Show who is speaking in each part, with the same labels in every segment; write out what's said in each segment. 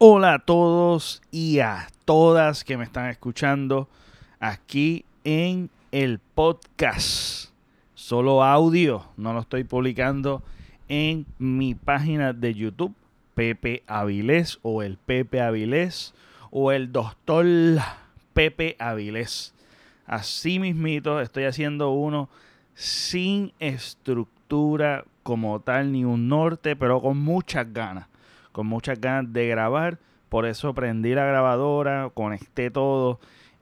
Speaker 1: Hola a todos y a todas que me están escuchando aquí en el podcast. Solo audio, no lo estoy publicando en mi página de YouTube, Pepe Avilés o el Pepe Avilés o el Doctor Pepe Avilés. Así mismito estoy haciendo uno sin estructura como tal ni un norte, pero con muchas ganas con muchas ganas de grabar. Por eso prendí la grabadora, conecté todo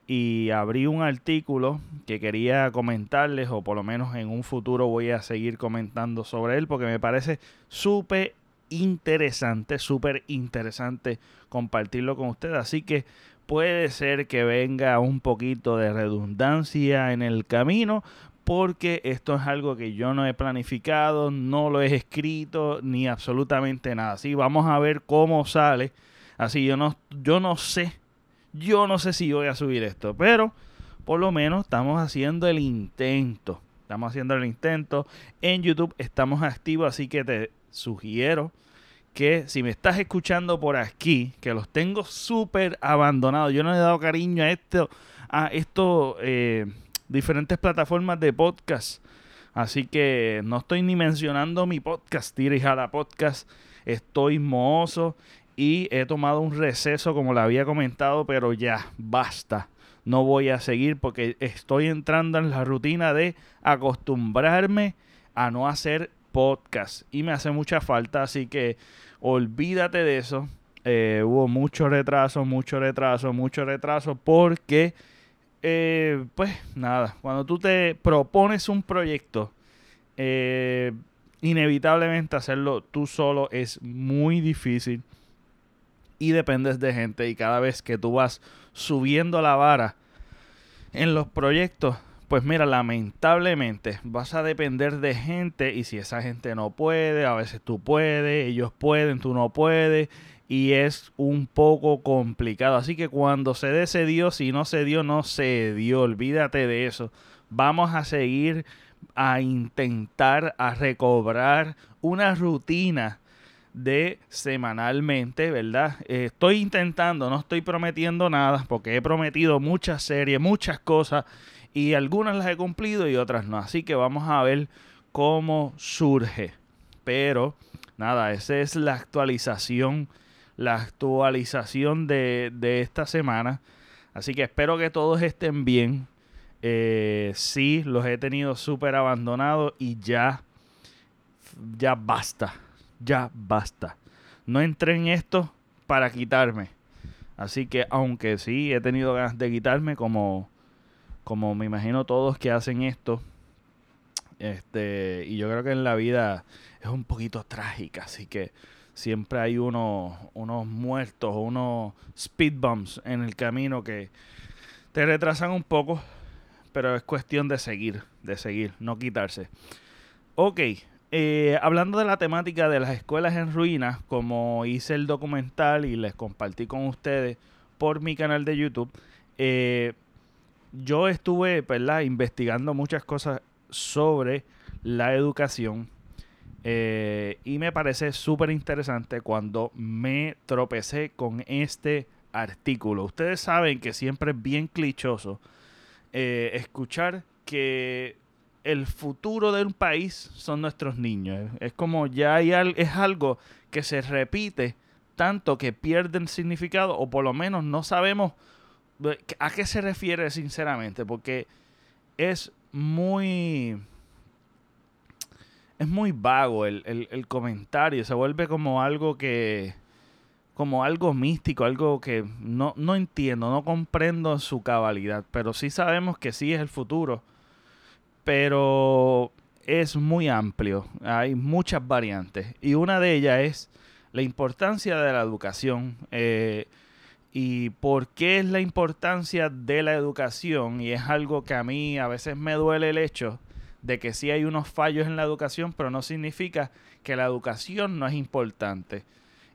Speaker 1: y abrí un artículo que quería comentarles o por lo menos en un futuro voy a seguir comentando sobre él porque me parece súper interesante, súper interesante compartirlo con ustedes. Así que puede ser que venga un poquito de redundancia en el camino, porque esto es algo que yo no he planificado, no lo he escrito ni absolutamente nada. Así vamos a ver cómo sale. Así yo no, yo no sé, yo no sé si voy a subir esto, pero por lo menos estamos haciendo el intento. Estamos haciendo el intento. En YouTube estamos activos, así que te sugiero que si me estás escuchando por aquí, que los tengo súper abandonados, yo no he dado cariño a esto, a esto eh, diferentes plataformas de podcast. Así que no estoy ni mencionando mi podcast, la Podcast. Estoy mozo y he tomado un receso, como le había comentado, pero ya, basta. No voy a seguir porque estoy entrando en la rutina de acostumbrarme a no hacer podcast. Y me hace mucha falta, así que olvídate de eso. Eh, hubo mucho retraso, mucho retraso, mucho retraso porque eh, pues nada, cuando tú te propones un proyecto, eh, inevitablemente hacerlo tú solo es muy difícil y dependes de gente. Y cada vez que tú vas subiendo la vara en los proyectos, pues mira, lamentablemente vas a depender de gente. Y si esa gente no puede, a veces tú puedes, ellos pueden, tú no puedes y es un poco complicado. Así que cuando se dé, se dio. Si no se dio, no se dio. Olvídate de eso. Vamos a seguir a intentar a recobrar una rutina de semanalmente, ¿verdad? estoy intentando, no estoy prometiendo nada, porque he prometido muchas series, muchas cosas, y algunas las he cumplido y otras no. Así que vamos a ver cómo surge. Pero, nada, esa es la actualización la actualización de, esta semana. Así que espero que todos estén bien. Eh, sí, los he tenido súper abandonados y ya, ya basta. Ya basta. No entré en esto para quitarme. Así que aunque sí he tenido ganas de quitarme, como, como me imagino todos que hacen esto, este, y yo creo que en la vida es un poquito trágica, así que siempre hay unos, unos muertos, unos speed bumps en el camino que te retrasan un poco, pero es cuestión de seguir, de seguir, no quitarse. Ok, eh, hablando de la temática de las escuelas en ruinas, como hice el documental y les compartí con ustedes por mi canal de YouTube, eh, yo estuve ¿verdad? investigando muchas cosas sobre la educación eh, y me parece súper interesante cuando me tropecé con este artículo. Ustedes saben que siempre es bien clichoso eh, escuchar que el futuro de un país son nuestros niños. Es como ya hay es algo que se repite tanto que pierden significado o por lo menos no sabemos eh, a qué se refiere sinceramente porque es muy es muy vago el, comentario, se vuelve como algo que, como algo místico, algo que no, no entiendo, no comprendo su cabalidad, pero sí sabemos que sí es el futuro, pero es muy amplio, hay muchas variantes y una de ellas es la importancia de la educación. Eh, y por qué es la importancia de la educación y es algo que a mí a veces me duele el hecho de que sí hay unos fallos en la educación, pero no significa que la educación no es importante.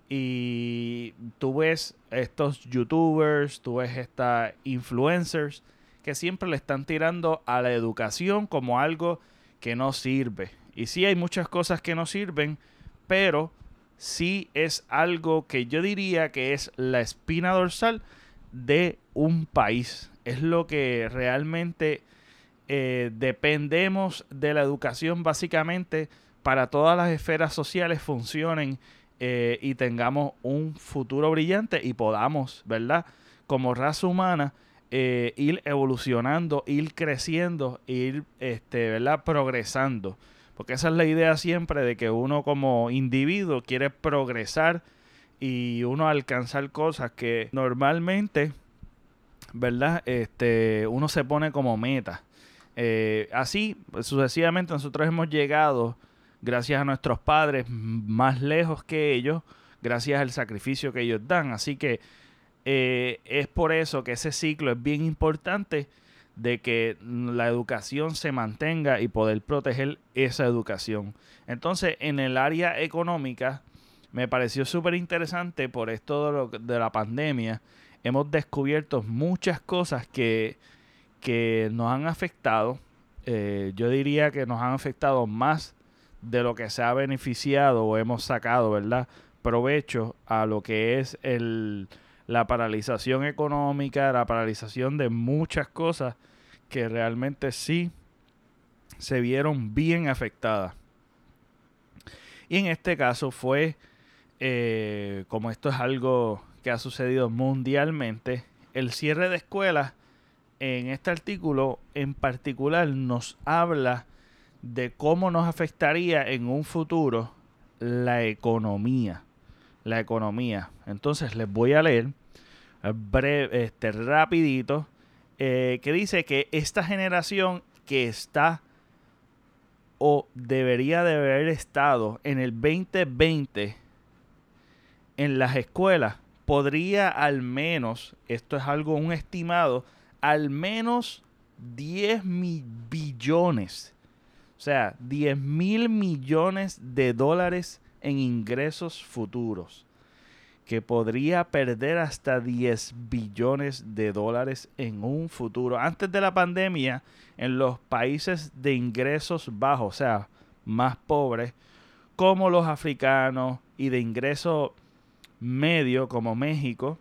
Speaker 1: Y tú ves estos youtubers, tú ves estas influencers que siempre le están tirando a la educación como algo que no sirve. Y sí hay muchas cosas que no sirven, pero sí es algo que yo diría que es la espina dorsal de un país. Es lo que realmente eh, dependemos de la educación básicamente para todas las esferas sociales funcionen eh, y tengamos un futuro brillante y podamos, ¿verdad? Como raza humana, eh, ir evolucionando, ir creciendo, ir, este, ¿verdad? Progresando. Porque esa es la idea siempre de que uno como individuo quiere progresar y uno alcanzar cosas que normalmente, ¿verdad? Este, uno se pone como meta. Eh, así, sucesivamente, nosotros hemos llegado gracias a nuestros padres más lejos que ellos, gracias al sacrificio que ellos dan. Así que eh, es por eso que ese ciclo es bien importante de que la educación se mantenga y poder proteger esa educación. Entonces, en el área económica, me pareció súper interesante por esto de, la pandemia. Hemos descubierto muchas cosas que, que nos han afectado. Eh, yo diría que nos han afectado más de lo que se ha beneficiado o hemos sacado, ¿verdad? Provecho a lo que es el, la paralización económica, la paralización de muchas cosas que realmente sí se vieron bien afectadas. Y en este caso fue, eh, como esto es algo que ha sucedido mundialmente, el cierre de escuelas en este artículo en particular nos habla de cómo nos afectaría en un futuro la economía. La economía. Entonces les voy a leer breve, este, rapidito, eh, que dice que esta generación que está o debería de haber estado en el 2020 en las escuelas, podría al menos, esto es algo, un estimado, al menos 10 mil billones o sea, 10 mil millones de dólares en ingresos futuros, que podría perder hasta 10 billones de dólares en un futuro. Antes de la pandemia, en los países de ingresos bajos, o sea, más pobres, como los africanos y de ingreso medio, como México,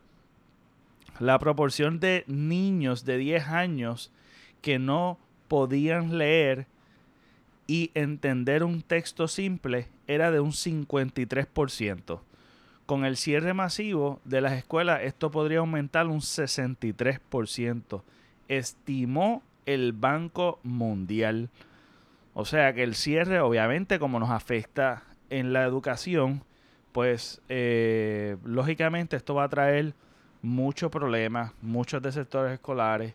Speaker 1: la proporción de niños de 10 años que no podían leer y entender un texto simple era de un 53%. Con el cierre masivo de las escuelas esto podría aumentar un 63%, estimó el Banco Mundial. O sea que el cierre obviamente como nos afecta en la educación, pues eh, lógicamente esto va a traer muchos problemas, muchos de sectores escolares,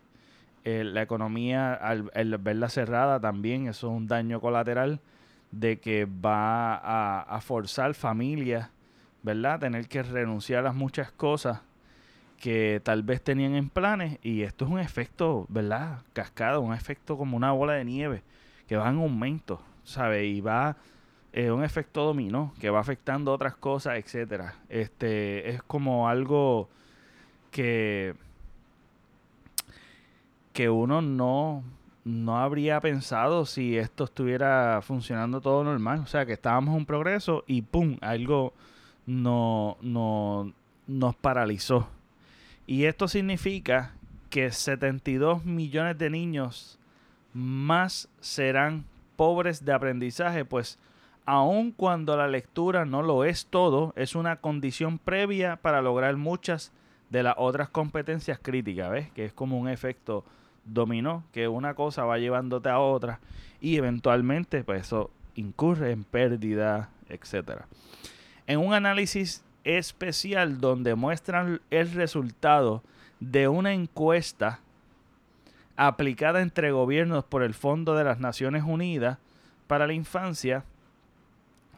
Speaker 1: eh, la economía, al, verla cerrada también, eso es un daño colateral de que va a, forzar familias, ¿verdad? Tener que renunciar a muchas cosas que tal vez tenían en planes y esto es un efecto, ¿verdad? Cascado, un efecto como una bola de nieve que va en aumento, ¿sabe? Y va eh, un efecto dominó que va afectando otras cosas, etcétera. Este es como algo que que uno no, no habría pensado si esto estuviera funcionando todo normal. O sea, que estábamos en un progreso y ¡pum! Algo no, no, nos paralizó. Y esto significa que 72 millones de niños más serán pobres de aprendizaje, pues aun cuando la lectura no lo es todo, es una condición previa para lograr muchas de las otras competencias críticas, ¿ves? Que es como un efecto dominó, que una cosa va llevándote a otra y eventualmente pues eso incurre en pérdida, etcétera. En un análisis especial donde muestran el resultado de una encuesta aplicada entre gobiernos por el Fondo de las Naciones Unidas para la Infancia,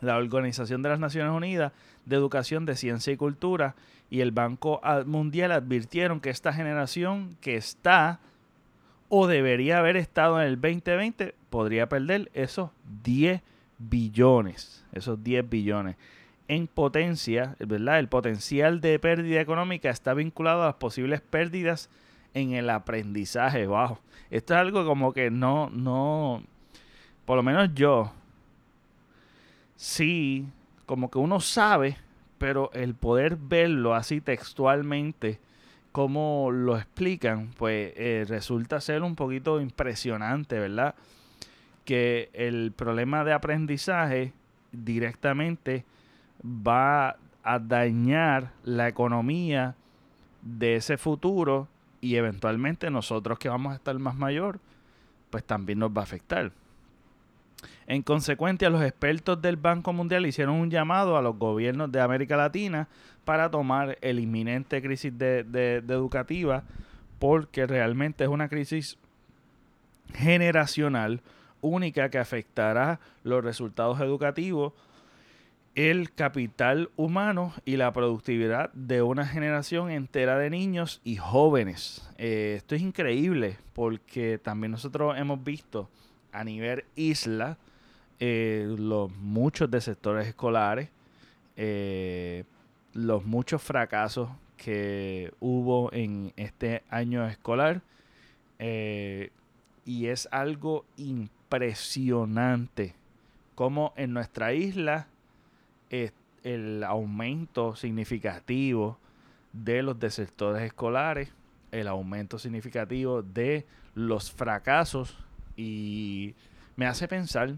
Speaker 1: la Organización de las Naciones Unidas de Educación de Ciencia y Cultura y el Banco Mundial advirtieron que esta generación que está o debería haber estado en el 2020, podría perder esos 10 billones, esos 10 billones. En potencia, ¿verdad? El potencial de pérdida económica está vinculado a las posibles pérdidas en el aprendizaje bajo. Esto es algo como que no, no, por lo menos yo, sí como que uno sabe, pero el poder verlo así textualmente, como lo explican, pues eh, resulta ser un poquito impresionante, ¿verdad? Que el problema de aprendizaje directamente va a dañar la economía de ese futuro y eventualmente nosotros que vamos a estar más mayor, pues también nos va a afectar. En consecuencia, los expertos del Banco Mundial hicieron un llamado a los gobiernos de América Latina para tomar el inminente crisis de, educativa porque realmente es una crisis generacional única que afectará los resultados educativos, el capital humano y la productividad de una generación entera de niños y jóvenes. Eh, esto es increíble porque también nosotros hemos visto a nivel isla eh, los muchos de sectores escolares, eh, los muchos fracasos que hubo en este año escolar eh, y es algo impresionante como en nuestra isla el aumento significativo de los desertores escolares, el aumento significativo de los fracasos y me hace pensar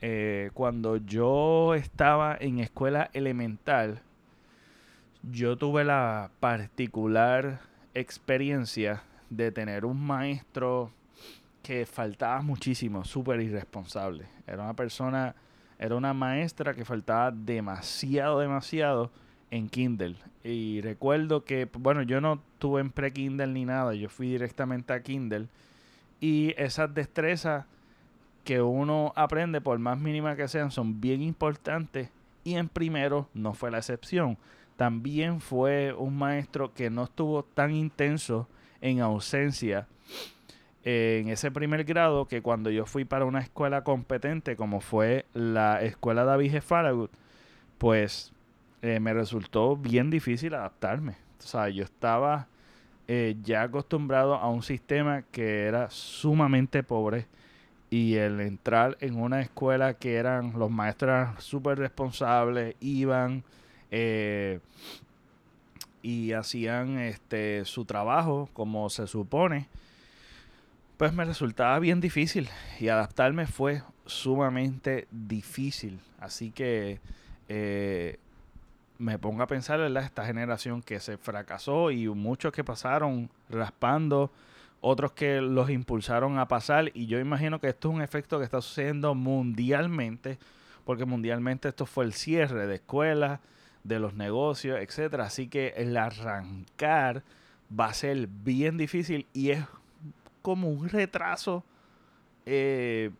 Speaker 1: eh, cuando yo estaba en escuela elemental, yo tuve la particular experiencia de tener un maestro que faltaba muchísimo, súper irresponsable. Era una persona, era una maestra que faltaba demasiado, demasiado en Kindle. Y recuerdo que, bueno, yo no tuve en pre-Kindle ni nada, yo fui directamente a Kindle. Y esas destrezas que uno aprende, por más mínima que sean, son bien importantes y en primero no fue la excepción. También fue un maestro que no estuvo tan intenso en ausencia en ese primer grado que cuando yo fui para una escuela competente como fue la escuela David G. Farragut, pues eh, me resultó bien difícil adaptarme. O sea, yo estaba eh, ya acostumbrado a un sistema que era sumamente pobre y el entrar en una escuela que eran los maestros súper responsables, iban eh, y hacían este su trabajo como se supone, pues me resultaba bien difícil y adaptarme fue sumamente difícil. Así que eh, me pongo a pensar, en Esta generación que se fracasó y muchos que pasaron raspando otros que los impulsaron a pasar. Y yo imagino que esto es un efecto que está sucediendo mundialmente porque mundialmente esto fue el cierre de escuelas, de los negocios, etcétera, así que el arrancar va a ser bien difícil y es como un retraso eh,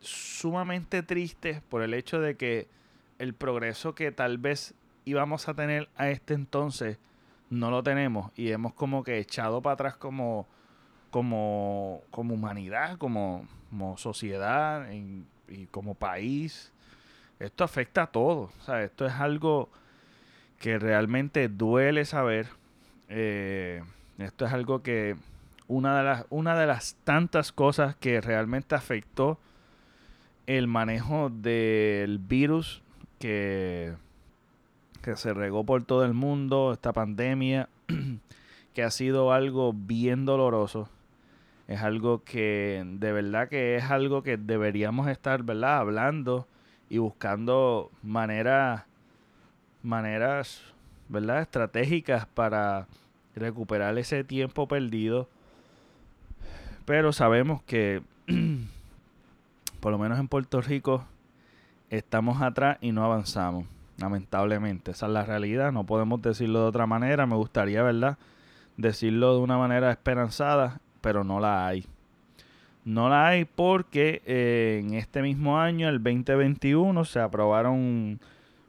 Speaker 1: sumamente triste por el hecho de que el progreso que tal vez íbamos a tener a este entonces no lo tenemos y hemos como que echado para atrás como como, como humanidad, como, sociedad y como país. Esto afecta a todos. esto es algo que realmente duele saber. Eh, esto es algo que una de las una de las tantas cosas que realmente afectó el manejo del virus que, que se regó por todo el mundo, esta pandemia, que ha sido algo bien doloroso es algo que de verdad que es algo que deberíamos estar, ¿verdad? Hablando y buscando maneras, maneras, ¿verdad? Estratégicas para recuperar ese tiempo perdido. Pero sabemos que, por lo menos en Puerto Rico, estamos atrás y no avanzamos. Lamentablemente, esa es la realidad. No podemos decirlo de otra manera. Me gustaría, ¿verdad? Decirlo de una manera esperanzada pero no la hay. No la hay porque eh, en este mismo año, el 2021, se aprobaron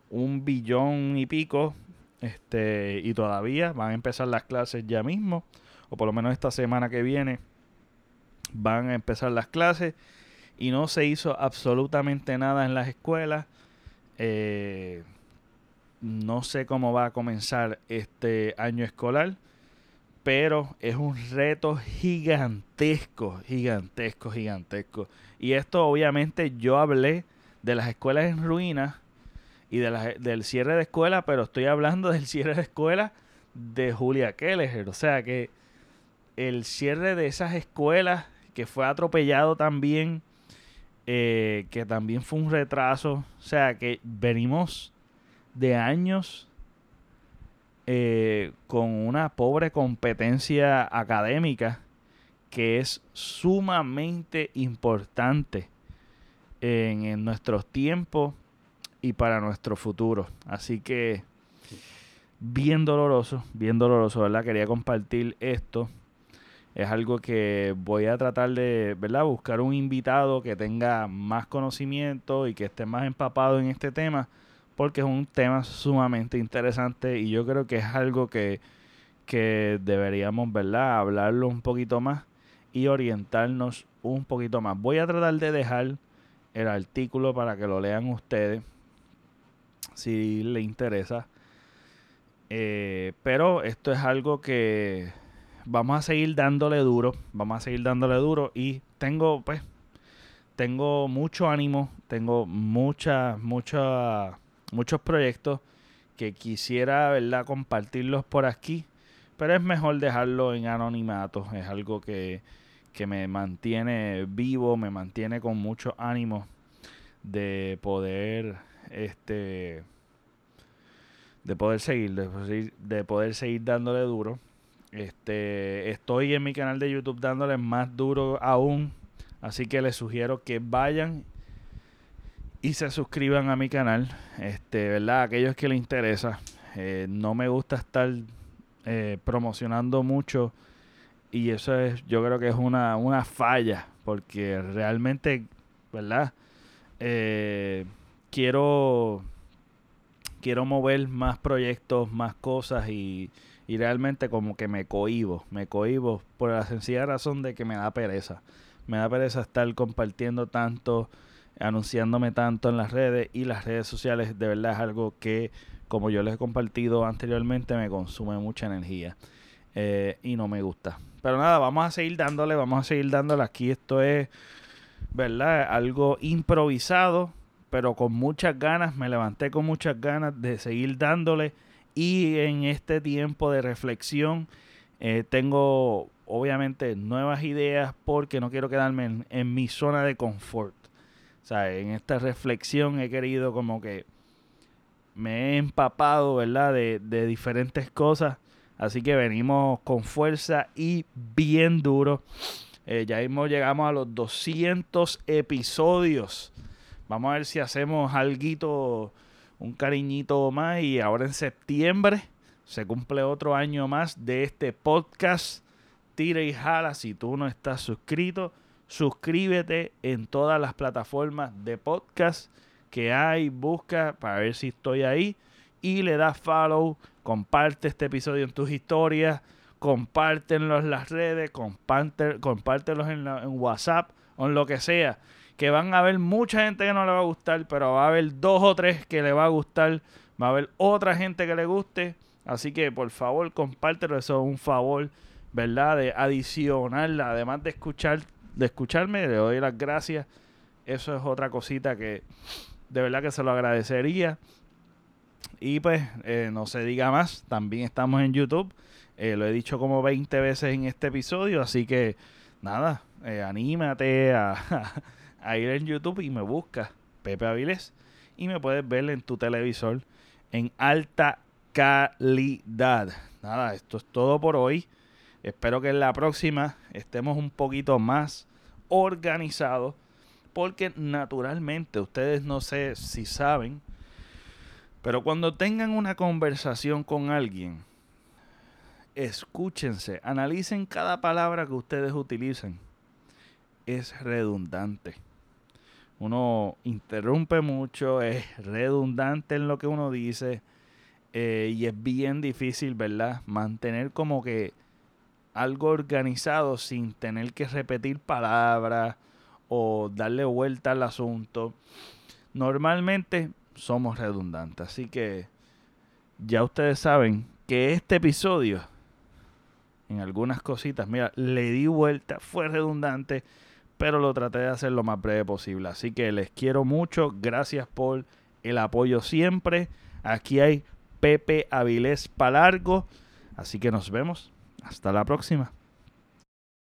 Speaker 1: un billón y pico este, y todavía van a empezar las clases ya mismo, o por lo menos esta semana que viene van a empezar las clases y no se hizo absolutamente nada en las escuelas. Eh, no sé cómo va a comenzar este año escolar pero es un reto gigantesco, gigantesco, gigantesco. Y esto obviamente yo hablé de las escuelas en ruinas y de la, del cierre de escuela, pero estoy hablando del cierre de escuela de Julia Kelleher. O sea que el cierre de esas escuelas que fue atropellado también, eh, que también fue un retraso. O sea que venimos de años eh, con una pobre competencia académica que es sumamente importante en, nuestros tiempos y para nuestro futuro. Así que bien doloroso, bien doloroso, ¿verdad? Quería compartir esto. Es algo que voy a tratar de, ¿verdad? Buscar un invitado que tenga más conocimiento y que esté más empapado en este tema porque es un tema sumamente interesante y yo creo que es algo que, deberíamos, ¿verdad? Hablarlo un poquito más y orientarnos un poquito más. Voy a tratar de dejar el artículo para que lo lean ustedes si les interesa. Eh, pero esto es algo que vamos a seguir dándole duro, vamos a seguir dándole duro y tengo pues tengo mucho ánimo, tengo mucha mucha muchos proyectos que quisiera, ¿verdad?, compartirlos por aquí, pero es mejor dejarlo en anonimato, es algo que, que me mantiene vivo, me mantiene con mucho ánimo de poder, este, de poder seguir, de, poder seguir dándole duro. Este, estoy en mi canal de YouTube dándole más duro aún, así que les sugiero que vayan y se suscriban a mi canal. Este, ¿verdad? Aquellos que les interesa. Eh, no me gusta estar eh, promocionando mucho. Y eso es, yo creo que es una, una falla. Porque realmente, ¿verdad? Eh, quiero. Quiero mover más proyectos, más cosas y, y realmente como que me cohibo. Me cohibo por la sencilla razón de que me da pereza. Me da pereza estar compartiendo tanto anunciándome tanto en las redes y las redes sociales de verdad es algo que como yo les he compartido anteriormente me consume mucha energía eh, y no me gusta. Pero nada vamos a seguir dándole vamos a seguir dándole. Aquí esto es verdad algo improvisado pero con muchas ganas me levanté con muchas ganas de seguir dándole. Y en este tiempo de reflexión eh, tengo obviamente nuevas ideas porque no quiero quedarme en mi zona de confort o sea, en esta reflexión he querido como que me he empapado, ¿verdad? De, diferentes cosas. Así que venimos con fuerza y bien duro. Eh, ya mismo llegamos a los 200 episodios. Vamos a ver si hacemos algo, un cariñito más. Y ahora en septiembre se cumple otro año más de este podcast. Tira y jala si tú no estás suscrito Suscríbete en todas las plataformas de podcast que hay, busca para ver si estoy ahí. Y le das follow, comparte este episodio en tus historias, compártenlo en las redes, compártelos en, en WhatsApp o en lo que sea. Que van a haber mucha gente que no le va a gustar, pero va a haber dos o tres que le va a gustar, va a haber otra gente que le guste. Así que por favor compártelo, eso es un favor, ¿verdad? De adicional, además de escuchar de escucharme, le doy las gracias. Eso es otra cosita que de verdad que se lo agradecería. Y pues, eh, no se diga más, también estamos en YouTube. Eh, lo he dicho como 20 veces en este episodio, así que nada, eh, anímate a, a, ir en YouTube y me busca Pepe Avilés y me puedes ver en tu televisor en alta calidad. Nada, esto es todo por hoy. Espero que en la próxima estemos un poquito más organizados. Porque naturalmente, ustedes no sé si saben, pero cuando tengan una conversación con alguien, escúchense, analicen cada palabra que ustedes utilizan. Es redundante. Uno interrumpe mucho, es redundante en lo que uno dice eh, y es bien difícil, ¿verdad? Mantener como que algo organizado sin tener que repetir palabras o darle vuelta al asunto. Normalmente somos redundantes, así que ya ustedes saben que este episodio, en algunas cositas, mira, le di vuelta, fue redundante, pero lo traté de hacer lo más breve posible. Así que les quiero mucho, gracias por el apoyo siempre. Aquí hay Pepe Avilés Palargo. Así que nos vemos. Hasta la próxima.